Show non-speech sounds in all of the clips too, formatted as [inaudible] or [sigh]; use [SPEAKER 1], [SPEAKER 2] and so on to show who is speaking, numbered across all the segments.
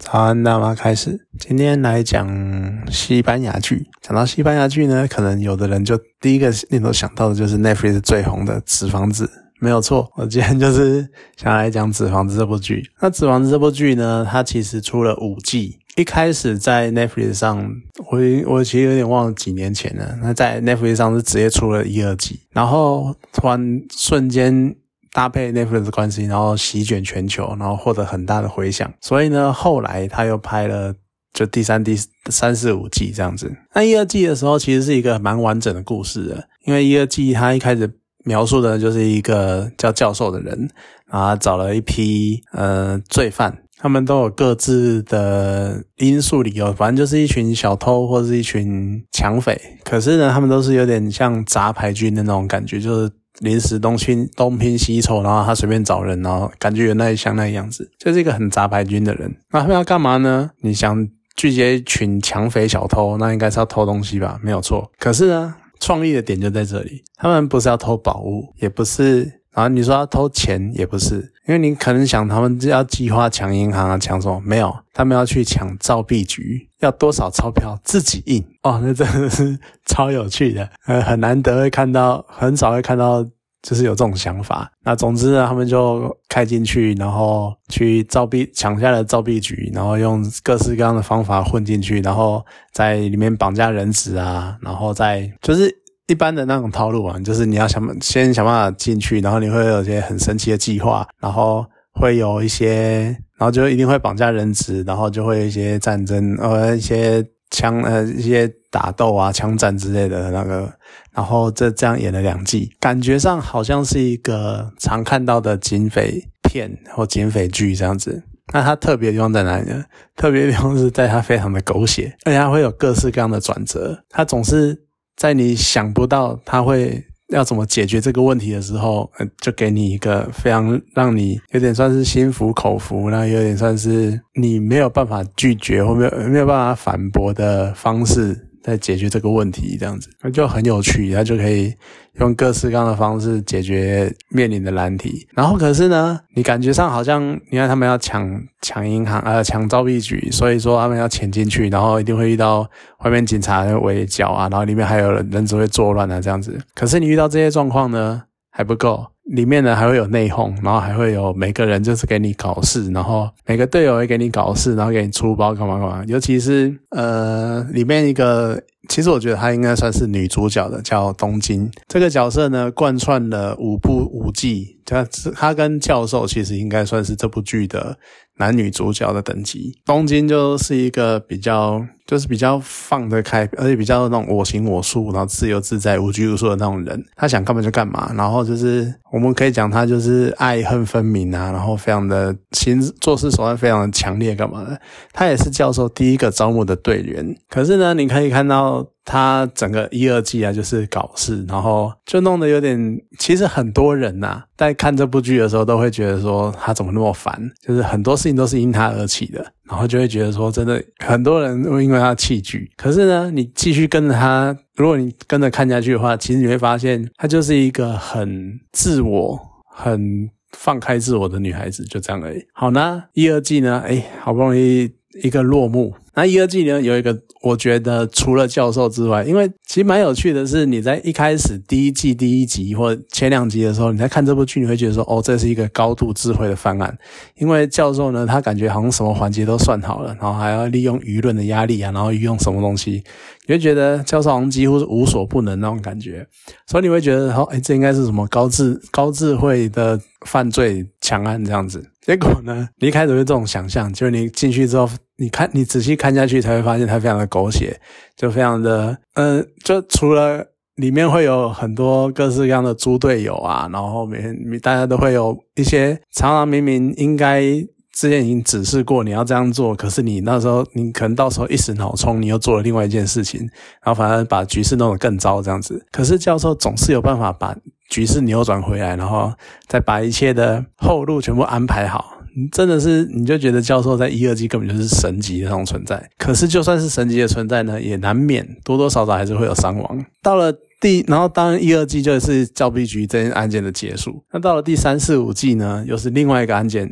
[SPEAKER 1] 早安，大妈开始。今天来讲西班牙剧。讲到西班牙剧呢，可能有的人就第一个念头想到的就是 Netflix 最红的《纸房子》，没有错。我今天就是想来讲《纸房子》这部剧。那《纸房子》这部剧呢，它其实出了五季。一开始在 Netflix 上，我我其实有点忘了几年前了。那在 Netflix 上是直接出了一二季，然后突然瞬间。搭配 Netflix 的关系，然后席卷全球，然后获得很大的回响。所以呢，后来他又拍了就第三、第三四五季这样子。那一二季的时候，其实是一个蛮完整的故事的，因为一二季他一开始描述的就是一个叫教授的人，然后找了一批呃罪犯，他们都有各自的因素理由，反正就是一群小偷或者是一群抢匪。可是呢，他们都是有点像杂牌军的那种感觉，就是。临时东拼东拼西凑，然后他随便找人，然后感觉有那一像那个样子，就是一个很杂牌军的人。那他们要干嘛呢？你想聚集一群抢匪小偷，那应该是要偷东西吧？没有错。可是呢，创意的点就在这里，他们不是要偷宝物，也不是。然后你说要偷钱也不是，因为你可能想他们要计划抢银行啊，抢什么？没有，他们要去抢造币局，要多少钞票自己印哦，那真的是 [laughs] 超有趣的，呃，很难得会看到，很少会看到，就是有这种想法。那总之呢，他们就开进去，然后去造币，抢下了造币局，然后用各式各样的方法混进去，然后在里面绑架人质啊，然后再就是。一般的那种套路啊，就是你要想先想办法进去，然后你会有一些很神奇的计划，然后会有一些，然后就一定会绑架人质，然后就会有一些战争，呃，一些枪，呃，一些打斗啊，枪战之类的那个，然后这这样演了两季，感觉上好像是一个常看到的警匪片或警匪剧这样子。那它特别的地方在哪里呢？特别地方是在它非常的狗血，而且它会有各式各样的转折，它总是。在你想不到他会要怎么解决这个问题的时候，就给你一个非常让你有点算是心服口服，那有点算是你没有办法拒绝或没有没有办法反驳的方式。在解决这个问题，这样子那就很有趣，他就可以用各式各样的方式解决面临的难题。然后可是呢，你感觉上好像你看他们要抢抢银行，呃，抢造币局，所以说他们要潜进去，然后一定会遇到外面警察围剿啊，然后里面还有人人只会作乱啊，这样子。可是你遇到这些状况呢，还不够。里面呢还会有内讧，然后还会有每个人就是给你搞事，然后每个队友会给你搞事，然后给你出包干嘛干嘛。尤其是呃里面一个，其实我觉得她应该算是女主角的，叫东京这个角色呢，贯穿了五部五季，她她跟教授其实应该算是这部剧的男女主角的等级。东京就是一个比较。就是比较放得开，而且比较那种我行我素，然后自由自在、无拘无束的那种人。他想干嘛就干嘛，然后就是我我们可以讲他就是爱恨分明啊，然后非常的心做事手段非常的强烈，干嘛的？他也是教授第一个招募的队员。可是呢，你可以看到。他整个一二季啊，就是搞事，然后就弄得有点。其实很多人呐，在看这部剧的时候，都会觉得说他怎么那么烦，就是很多事情都是因他而起的，然后就会觉得说，真的很多人会因为他弃剧。可是呢，你继续跟着他，如果你跟着看下去的话，其实你会发现，她就是一个很自我、很放开自我的女孩子，就这样而已。好呢，一二季呢，哎，好不容易。一个落幕。那一二季呢，有一个我觉得除了教授之外，因为其实蛮有趣的是，你在一开始第一季第一集或前两集的时候，你在看这部剧，你会觉得说，哦，这是一个高度智慧的方案。因为教授呢，他感觉好像什么环节都算好了，然后还要利用舆论的压力啊，然后运用什么东西，你会觉得教授好像几乎是无所不能那种感觉。所以你会觉得，哦，哎，这应该是什么高智高智慧的犯罪强案这样子。结果呢？你一开始有这种想象，就是你进去之后，你看你仔细看下去，才会发现它非常的狗血，就非常的，嗯，就除了里面会有很多各式各样的猪队友啊，然后每天大家都会有一些常常明明应该之前已经指示过你要这样做，可是你那时候你可能到时候一时脑冲，你又做了另外一件事情，然后反而把局势弄得更糟这样子。可是教授总是有办法把。局势扭转回来，然后再把一切的后路全部安排好，真的是你就觉得教授在一二季根本就是神级的那种存在。可是就算是神级的存在呢，也难免多多少少还是会有伤亡。到了第，然后当一二季就是教币局这件案件的结束。那到了第三四五季呢，又是另外一个案件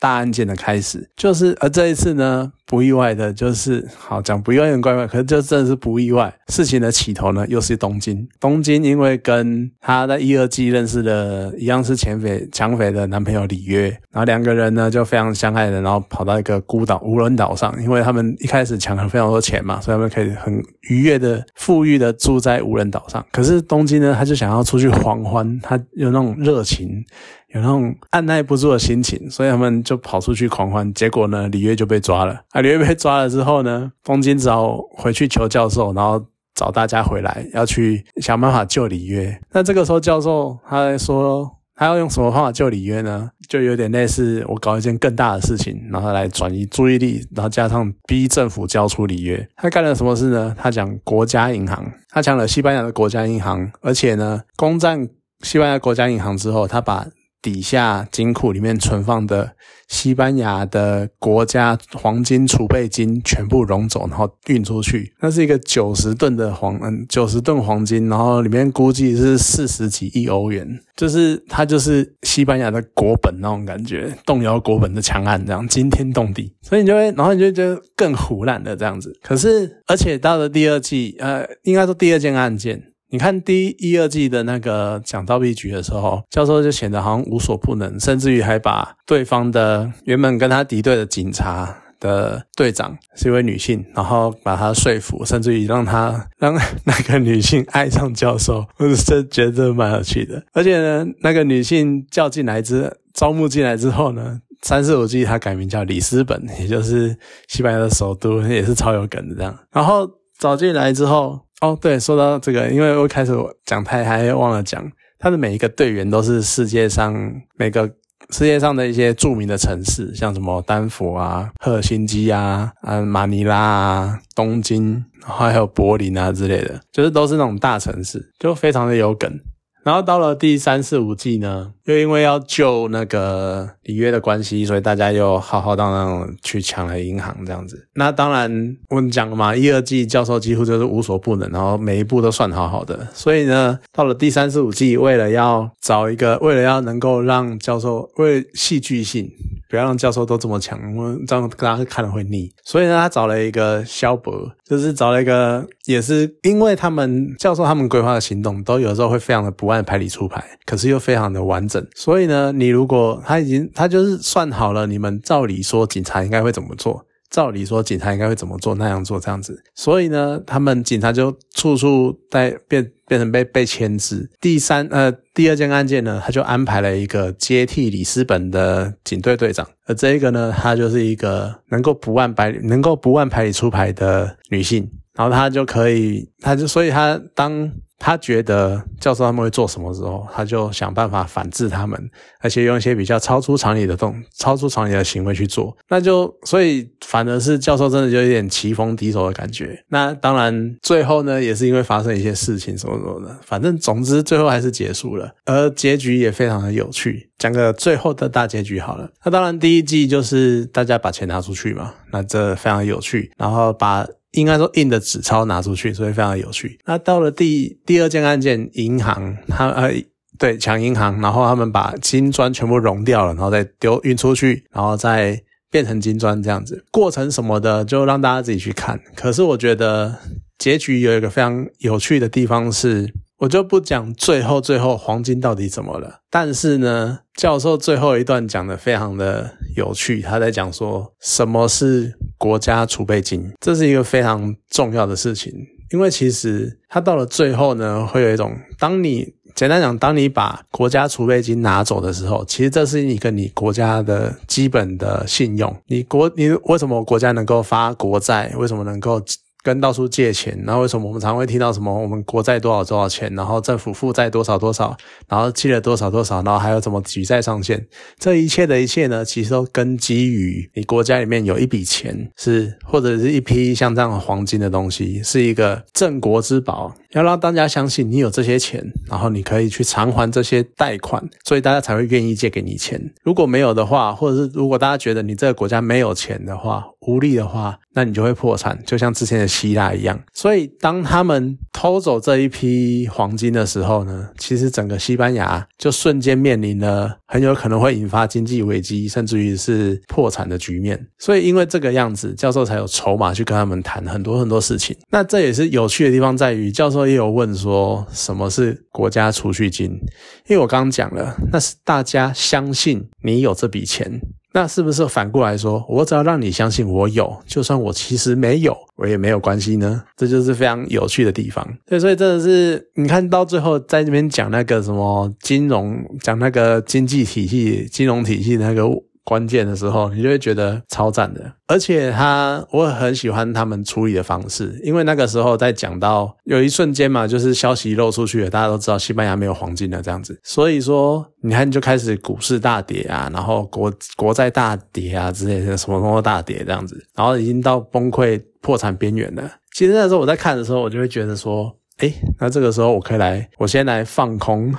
[SPEAKER 1] 大案件的开始，就是而这一次呢，不意外的就是好讲不意外很怪怪，可是就真的是不意外。事情的起头呢，又是东京。东京因为跟他在一二季认识的一样是前匪抢匪的男朋友里约，然后两个人呢就非常相爱的，然后跑到一个孤岛无人岛上，因为他们一开始抢了非常多钱嘛，所以他们可以很愉悦的富裕的住在无人岛上。可是东京呢，他就想要出去狂欢，他有那种热情。有那种按耐不住的心情，所以他们就跑出去狂欢。结果呢，里约就被抓了。啊，里约被抓了之后呢，东京只好回去求教授，然后找大家回来，要去想办法救里约。那这个时候，教授他说，他要用什么方法救里约呢？就有点类似我搞一件更大的事情，然后来转移注意力，然后加上逼政府交出里约。他干了什么事呢？他讲国家银行，他抢了西班牙的国家银行，而且呢，攻占西班牙国家银行之后，他把底下金库里面存放的西班牙的国家黄金储备金全部融走，然后运出去。那是一个九十吨的黄，嗯，九十吨黄金，然后里面估计是四十几亿欧元，就是它就是西班牙的国本那种感觉，动摇国本的强案，这样惊天动地。所以你就会，然后你就觉得更胡乱的这样子。可是，而且到了第二季，呃，应该说第二件案件。你看第一、二季的那个讲盗币局的时候，教授就显得好像无所不能，甚至于还把对方的原本跟他敌对的警察的队长是一位女性，然后把他说服，甚至于让他让那个女性爱上教授，我是觉得蛮有趣的。而且呢，那个女性叫进来之招募进来之后呢，三四五季他改名叫里斯本，也就是西班牙的首都，也是超有梗的这样。然后找进来之后。哦，对，说到这个，因为我开始讲太嗨，忘了讲，他的每一个队员都是世界上每个世界上的一些著名的城市，像什么丹佛啊、赫辛基啊、啊马尼拉啊、东京，还有柏林啊之类的，就是都是那种大城市，就非常的有梗。然后到了第三四五季呢，又因为要救那个里约的关系，所以大家又浩浩荡荡去抢了银行这样子。那当然我们讲了嘛，一二季教授几乎就是无所不能，然后每一步都算好好的。所以呢，到了第三四五季，为了要找一个，为了要能够让教授为戏剧性。不要让教授都这么强，我这样大家看了会腻。所以呢，他找了一个肖伯，就是找了一个，也是因为他们教授他们规划的行动，都有时候会非常的不按牌理出牌，可是又非常的完整。所以呢，你如果他已经他就是算好了，你们照理说警察应该会怎么做。照理说，警察应该会怎么做？那样做，这样子。所以呢，他们警察就处处在变，变成被被牵制。第三，呃，第二件案件呢，他就安排了一个接替里斯本的警队队长，而这一个呢，他就是一个能够不按牌，能够不按牌理出牌的女性。然后他就可以，他就所以他当。他觉得教授他们会做什么时候，他就想办法反制他们，而且用一些比较超出常理的动、超出常理的行为去做。那就所以反而是教授真的就有点棋逢敌手的感觉。那当然最后呢，也是因为发生一些事情什么什么的，反正总之最后还是结束了，而结局也非常的有趣。讲个最后的大结局好了。那当然第一季就是大家把钱拿出去嘛，那这非常有趣。然后把。应该说印的纸钞拿出去，所以非常有趣。那到了第第二件案件，银行，他呃对抢银行，然后他们把金砖全部融掉了，然后再丢运出去，然后再变成金砖这样子，过程什么的就让大家自己去看。可是我觉得结局有一个非常有趣的地方是。我就不讲最后最后黄金到底怎么了，但是呢，教授最后一段讲的非常的有趣，他在讲说什么是国家储备金，这是一个非常重要的事情，因为其实他到了最后呢，会有一种，当你简单讲，当你把国家储备金拿走的时候，其实这是一个你国家的基本的信用，你国你为什么国家能够发国债，为什么能够？跟到处借钱，然后为什么我们常会听到什么我们国债多少多少钱，然后政府负债多少多少，然后借了多少多少，然后还有什么举债上限？这一切的一切呢，其实都根基于你国家里面有一笔钱，是或者是一批像这样黄金的东西，是一个镇国之宝，要让大家相信你有这些钱，然后你可以去偿还这些贷款，所以大家才会愿意借给你钱。如果没有的话，或者是如果大家觉得你这个国家没有钱的话，无力的话，那你就会破产，就像之前的希腊一样。所以当他们偷走这一批黄金的时候呢，其实整个西班牙就瞬间面临了很有可能会引发经济危机，甚至于是破产的局面。所以因为这个样子，教授才有筹码去跟他们谈很多很多事情。那这也是有趣的地方在于，教授也有问说什么是国家储蓄金，因为我刚刚讲了，那是大家相信你有这笔钱。那是不是反过来说，我只要让你相信我有，就算我其实没有，我也没有关系呢？这就是非常有趣的地方。对，所以真的是你看到最后，在这边讲那个什么金融，讲那个经济体系、金融体系那个。关键的时候，你就会觉得超赞的，而且他我很喜欢他们处理的方式，因为那个时候在讲到有一瞬间嘛，就是消息漏出去了，大家都知道西班牙没有黄金了这样子，所以说你看就开始股市大跌啊，然后国国债大跌啊之类的，什么什么大跌这样子，然后已经到崩溃破产边缘了。其实那时候我在看的时候，我就会觉得说，哎，那这个时候我可以来，我先来放空。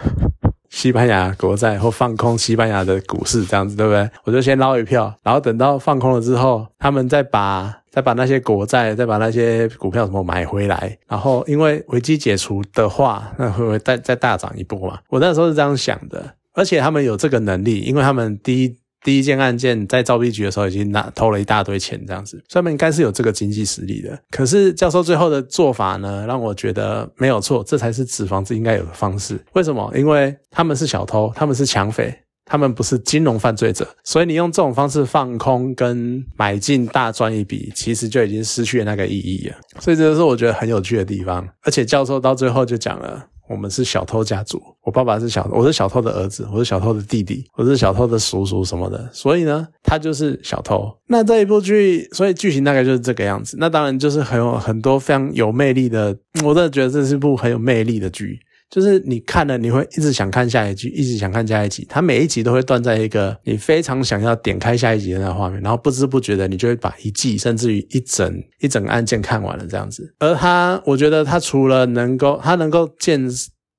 [SPEAKER 1] 西班牙国债或放空西班牙的股市，这样子对不对？我就先捞一票，然后等到放空了之后，他们再把再把那些国债、再把那些股票什么买回来，然后因为危机解除的话，那会不会再再大涨一波嘛？我那时候是这样想的，而且他们有这个能力，因为他们第一。第一件案件在造币局的时候已经拿偷了一大堆钱，这样子，他们应该是有这个经济实力的。可是教授最后的做法呢，让我觉得没有错，这才是纸房子应该有的方式。为什么？因为他们是小偷，他们是抢匪，他们不是金融犯罪者，所以你用这种方式放空跟买进大赚一笔，其实就已经失去了那个意义了。所以这就是我觉得很有趣的地方。而且教授到最后就讲了。我们是小偷家族，我爸爸是小，我是小偷的儿子，我是小偷的弟弟，我是小偷的叔叔什么的，所以呢，他就是小偷。那这一部剧，所以剧情大概就是这个样子。那当然就是很有很多非常有魅力的，我真的觉得这是部很有魅力的剧。就是你看了，你会一直想看下一集，一直想看下一集。它每一集都会断在一个你非常想要点开下一集的那个画面，然后不知不觉的你就会把一季甚至于一整一整个案件看完了这样子。而他，我觉得他除了能够，他能够建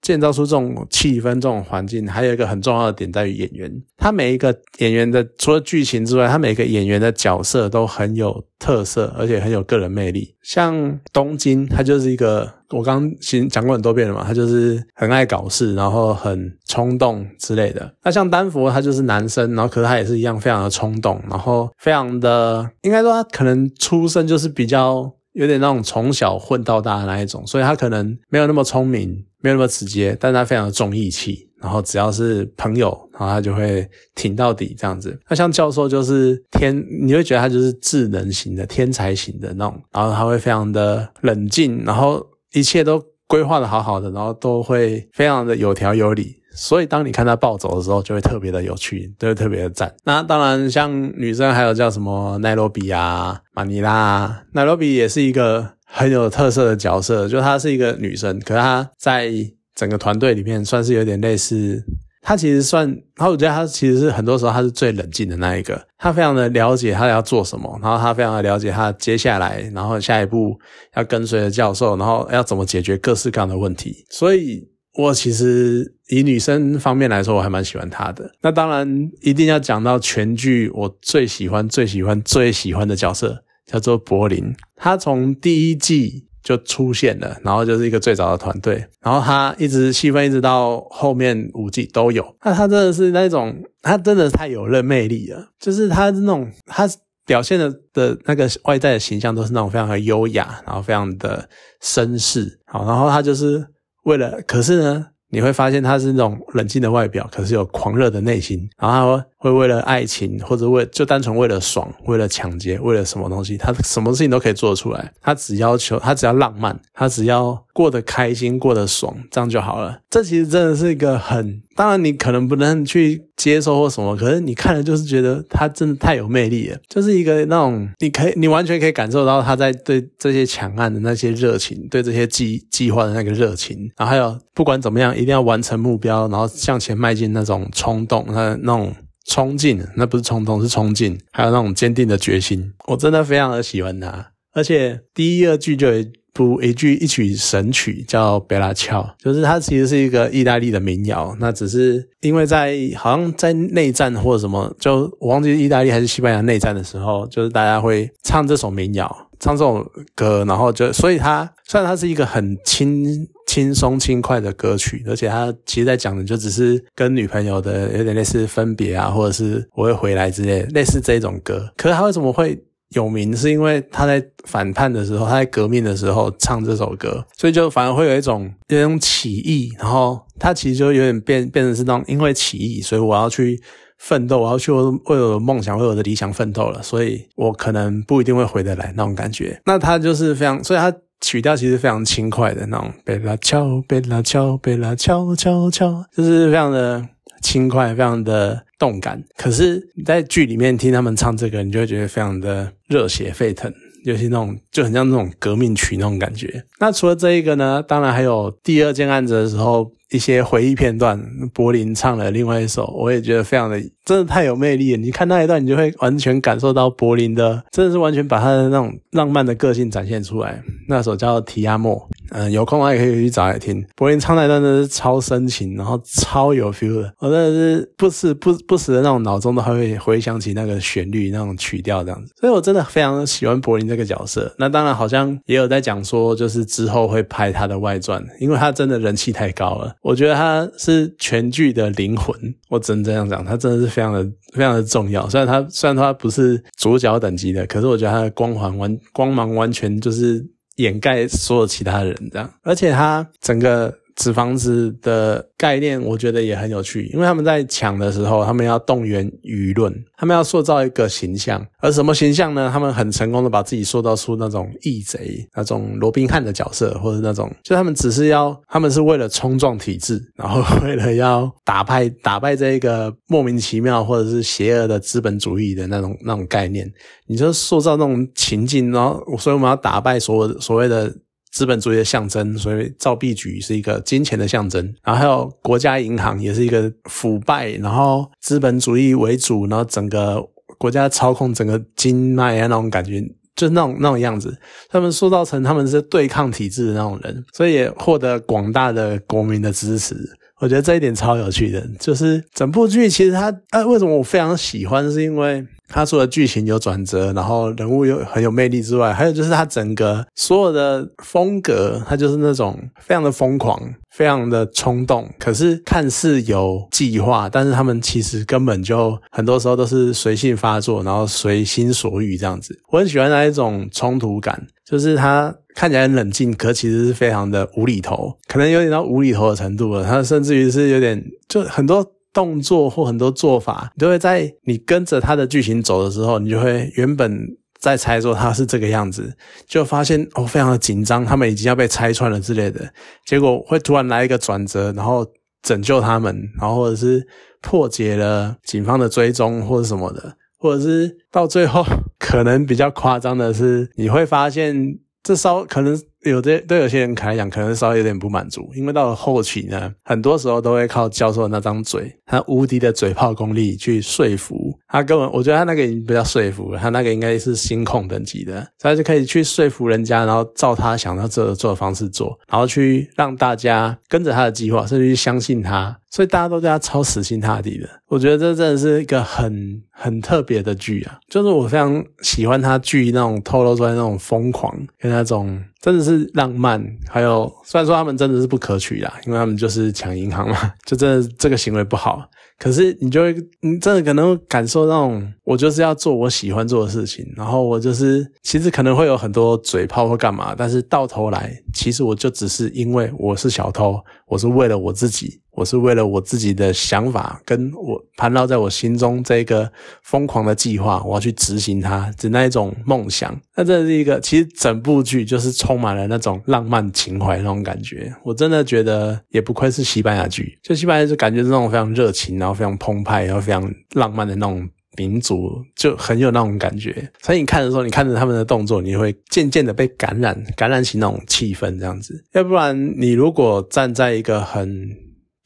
[SPEAKER 1] 建造出这种气氛、这种环境，还有一个很重要的点在于演员。他每一个演员的除了剧情之外，他每一个演员的角色都很有特色，而且很有个人魅力。像东京，他就是一个我刚刚其实讲过很多遍了嘛，他就是很爱搞事，然后很冲动之类的。那像丹佛，他就是男生，然后可是他也是一样非常的冲动，然后非常的应该说他可能出生就是比较有点那种从小混到大的那一种，所以他可能没有那么聪明。没有那么直接，但他非常的重义气，然后只要是朋友，然后他就会挺到底这样子。那像教授就是天，你会觉得他就是智能型的天才型的那种，然后他会非常的冷静，然后一切都规划的好好的，然后都会非常的有条有理。所以当你看他暴走的时候，就会特别的有趣，就会特别的赞。那当然，像女生还有叫什么奈罗比啊、马尼拉，奈罗比也是一个。很有特色的角色，就她是一个女生，可是她在整个团队里面算是有点类似。她其实算，然后我觉得她其实是很多时候她是最冷静的那一个。她非常的了解她要做什么，然后她非常的了解她接下来，然后下一步要跟随的教授，然后要怎么解决各式各样的问题。所以我其实以女生方面来说，我还蛮喜欢她的。那当然一定要讲到全剧我最喜欢、最喜欢、最喜欢的角色。叫做柏林，他从第一季就出现了，然后就是一个最早的团队，然后他一直戏份一直到后面五季都有。那他真的是那种，他真的太有魅力了，就是他那种他表现的的那个外在的形象都是那种非常的优雅，然后非常的绅士。好，然后他就是为了，可是呢。你会发现他是那种冷静的外表，可是有狂热的内心。然后他说会为了爱情，或者为就单纯为了爽，为了抢劫，为了什么东西，他什么事情都可以做出来。他只要求，他只要浪漫，他只要。过得开心，过得爽，这样就好了。这其实真的是一个很……当然，你可能不能去接受或什么，可是你看了就是觉得他真的太有魅力了，就是一个那种你可以，你完全可以感受到他在对这些强案的那些热情，对这些计计划的那个热情，然后还有不管怎么样，一定要完成目标，然后向前迈进那种冲动，那那种冲劲，那不是冲动，是冲劲，还有那种坚定的决心。我真的非常的喜欢他。而且第一、二季就有一部一句一曲神曲叫《贝拉乔》，就是它其实是一个意大利的民谣。那只是因为在好像在内战或者什么，就我忘记意大利还是西班牙内战的时候，就是大家会唱这首民谣，唱这首歌，然后就所以它虽然它是一个很轻轻松轻快的歌曲，而且他其实在讲的就只是跟女朋友的有点类似分别啊，或者是我会回来之类类似这种歌。可是他为什么会？有名是因为他在反叛的时候，他在革命的时候唱这首歌，所以就反而会有一种有一种起义，然后他其实就有点变变成是那种因为起义，所以我要去奋斗，我要去为我的梦想、为我的理想奋斗了，所以我可能不一定会回得来那种感觉。那他就是非常，所以他曲调其实非常轻快的那种，贝拉敲，贝拉敲，贝拉敲敲敲，就是非常的轻快，非常的。动感，可是你在剧里面听他们唱这个，你就会觉得非常的热血沸腾，尤其那种就很像那种革命曲那种感觉。那除了这一个呢，当然还有第二件案子的时候。一些回忆片段，柏林唱了另外一首，我也觉得非常的，真的太有魅力了。你看那一段，你就会完全感受到柏林的，真的是完全把他的那种浪漫的个性展现出来。那首叫《提亚莫》，嗯，有空的话也可以去找来听。柏林唱那段真的是超深情，然后超有 feel 的，我真的是不时不不时的那种脑中都还会回想起那个旋律、那种曲调这样子。所以我真的非常喜欢柏林这个角色。那当然好像也有在讲说，就是之后会拍他的外传，因为他真的人气太高了。我觉得他是全剧的灵魂，我只能这样讲，他真的是非常的非常的重要。虽然他虽然他不是主角等级的，可是我觉得他的光环完光芒完全就是掩盖所有其他人这样，而且他整个。纸房子的概念，我觉得也很有趣，因为他们在抢的时候，他们要动员舆论，他们要塑造一个形象，而什么形象呢？他们很成功的把自己塑造出那种义贼、那种罗宾汉的角色，或者那种，就他们只是要，他们是为了冲撞体制，然后为了要打败打败这一个莫名其妙或者是邪恶的资本主义的那种那种概念，你就塑造那种情境，然后所以我们要打败所有所谓的。资本主义的象征，所以造币局是一个金钱的象征，然后还有国家银行也是一个腐败，然后资本主义为主，然后整个国家操控整个经脉啊那种感觉，就是那种那种样子。他们塑造成他们是对抗体制的那种人，所以也获得广大的国民的支持。我觉得这一点超有趣的，就是整部剧其实它啊，为什么我非常喜欢，是因为。他除了剧情有转折，然后人物又很有魅力之外，还有就是他整个所有的风格，他就是那种非常的疯狂，非常的冲动，可是看似有计划，但是他们其实根本就很多时候都是随性发作，然后随心所欲这样子。我很喜欢那一种冲突感，就是他看起来很冷静，可其实是非常的无厘头，可能有点到无厘头的程度了。他甚至于是有点就很多。动作或很多做法，你都会在你跟着他的剧情走的时候，你就会原本在猜说他是这个样子，就发现哦，非常的紧张，他们已经要被拆穿了之类的。结果会突然来一个转折，然后拯救他们，然后或者是破解了警方的追踪或者什么的，或者是到最后可能比较夸张的是，你会发现这稍可能。有的对有些人来讲，可能稍微有点不满足，因为到了后期呢，很多时候都会靠教授的那张嘴，他无敌的嘴炮功力去说服他。根本我觉得他那个已经不叫说服了，他那个应该是心控等级的，所以就可以去说服人家，然后照他想要做做的方式做，然后去让大家跟着他的计划，甚至去相信他，所以大家都对他超死心塌地的。我觉得这真的是一个很很特别的剧啊，就是我非常喜欢他剧那种透露出来那种疯狂跟那种。真的是浪漫，还有虽然说他们真的是不可取啦，因为他们就是抢银行嘛，[laughs] 就真的这个行为不好。可是你就会，你真的可能感受那种，我就是要做我喜欢做的事情，然后我就是其实可能会有很多嘴炮或干嘛，但是到头来，其实我就只是因为我是小偷，我是为了我自己。我是为了我自己的想法，跟我盘绕在我心中这个疯狂的计划，我要去执行它，只那一种梦想。那这是一个，其实整部剧就是充满了那种浪漫情怀那种感觉。我真的觉得也不愧是西班牙剧，就西班牙就感觉是那种非常热情，然后非常澎湃，然后非常浪漫的那种民族，就很有那种感觉。所以你看的时候，你看着他们的动作，你会渐渐的被感染，感染起那种气氛这样子。要不然，你如果站在一个很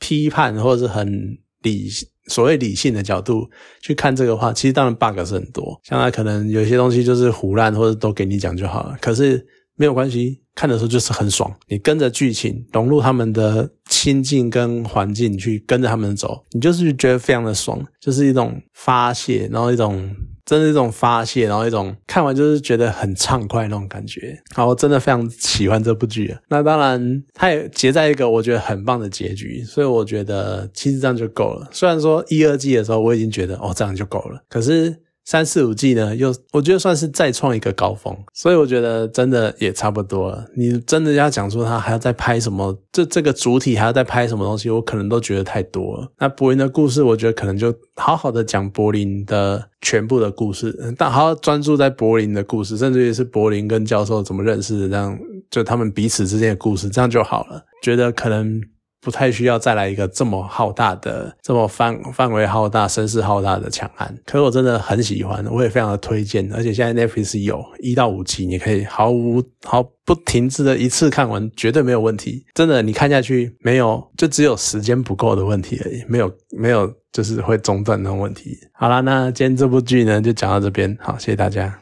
[SPEAKER 1] 批判或者是很理所谓理性的角度去看这个话，其实当然 bug 是很多，像他可能有些东西就是胡乱或者都给你讲就好了。可是没有关系，看的时候就是很爽。你跟着剧情融入他们的心境跟环境去跟着他们走，你就是觉得非常的爽，就是一种发泄，然后一种真的一种发泄，然后一种看完就是觉得很畅快那种感觉。好，我真的非常喜欢这部剧。那当然，它也结在一个我觉得很棒的结局，所以我觉得其实这样就够了。虽然说一二季的时候我已经觉得哦这样就够了，可是。三四五季呢，又我觉得算是再创一个高峰，所以我觉得真的也差不多了。你真的要讲说他还要再拍什么，这这个主体还要再拍什么东西，我可能都觉得太多了。那柏林的故事，我觉得可能就好好的讲柏林的全部的故事，但好好专注在柏林的故事，甚至于是柏林跟教授怎么认识的，这样就他们彼此之间的故事，这样就好了。觉得可能。不太需要再来一个这么浩大的、这么范范围浩大、声势浩大的强案，可是我真的很喜欢，我也非常的推荐。而且现在 Netflix 有一到五集，你可以毫无毫不停滞的一次看完，绝对没有问题。真的，你看下去没有，就只有时间不够的问题而已，没有没有就是会中断那种问题。好啦，那今天这部剧呢就讲到这边，好，谢谢大家。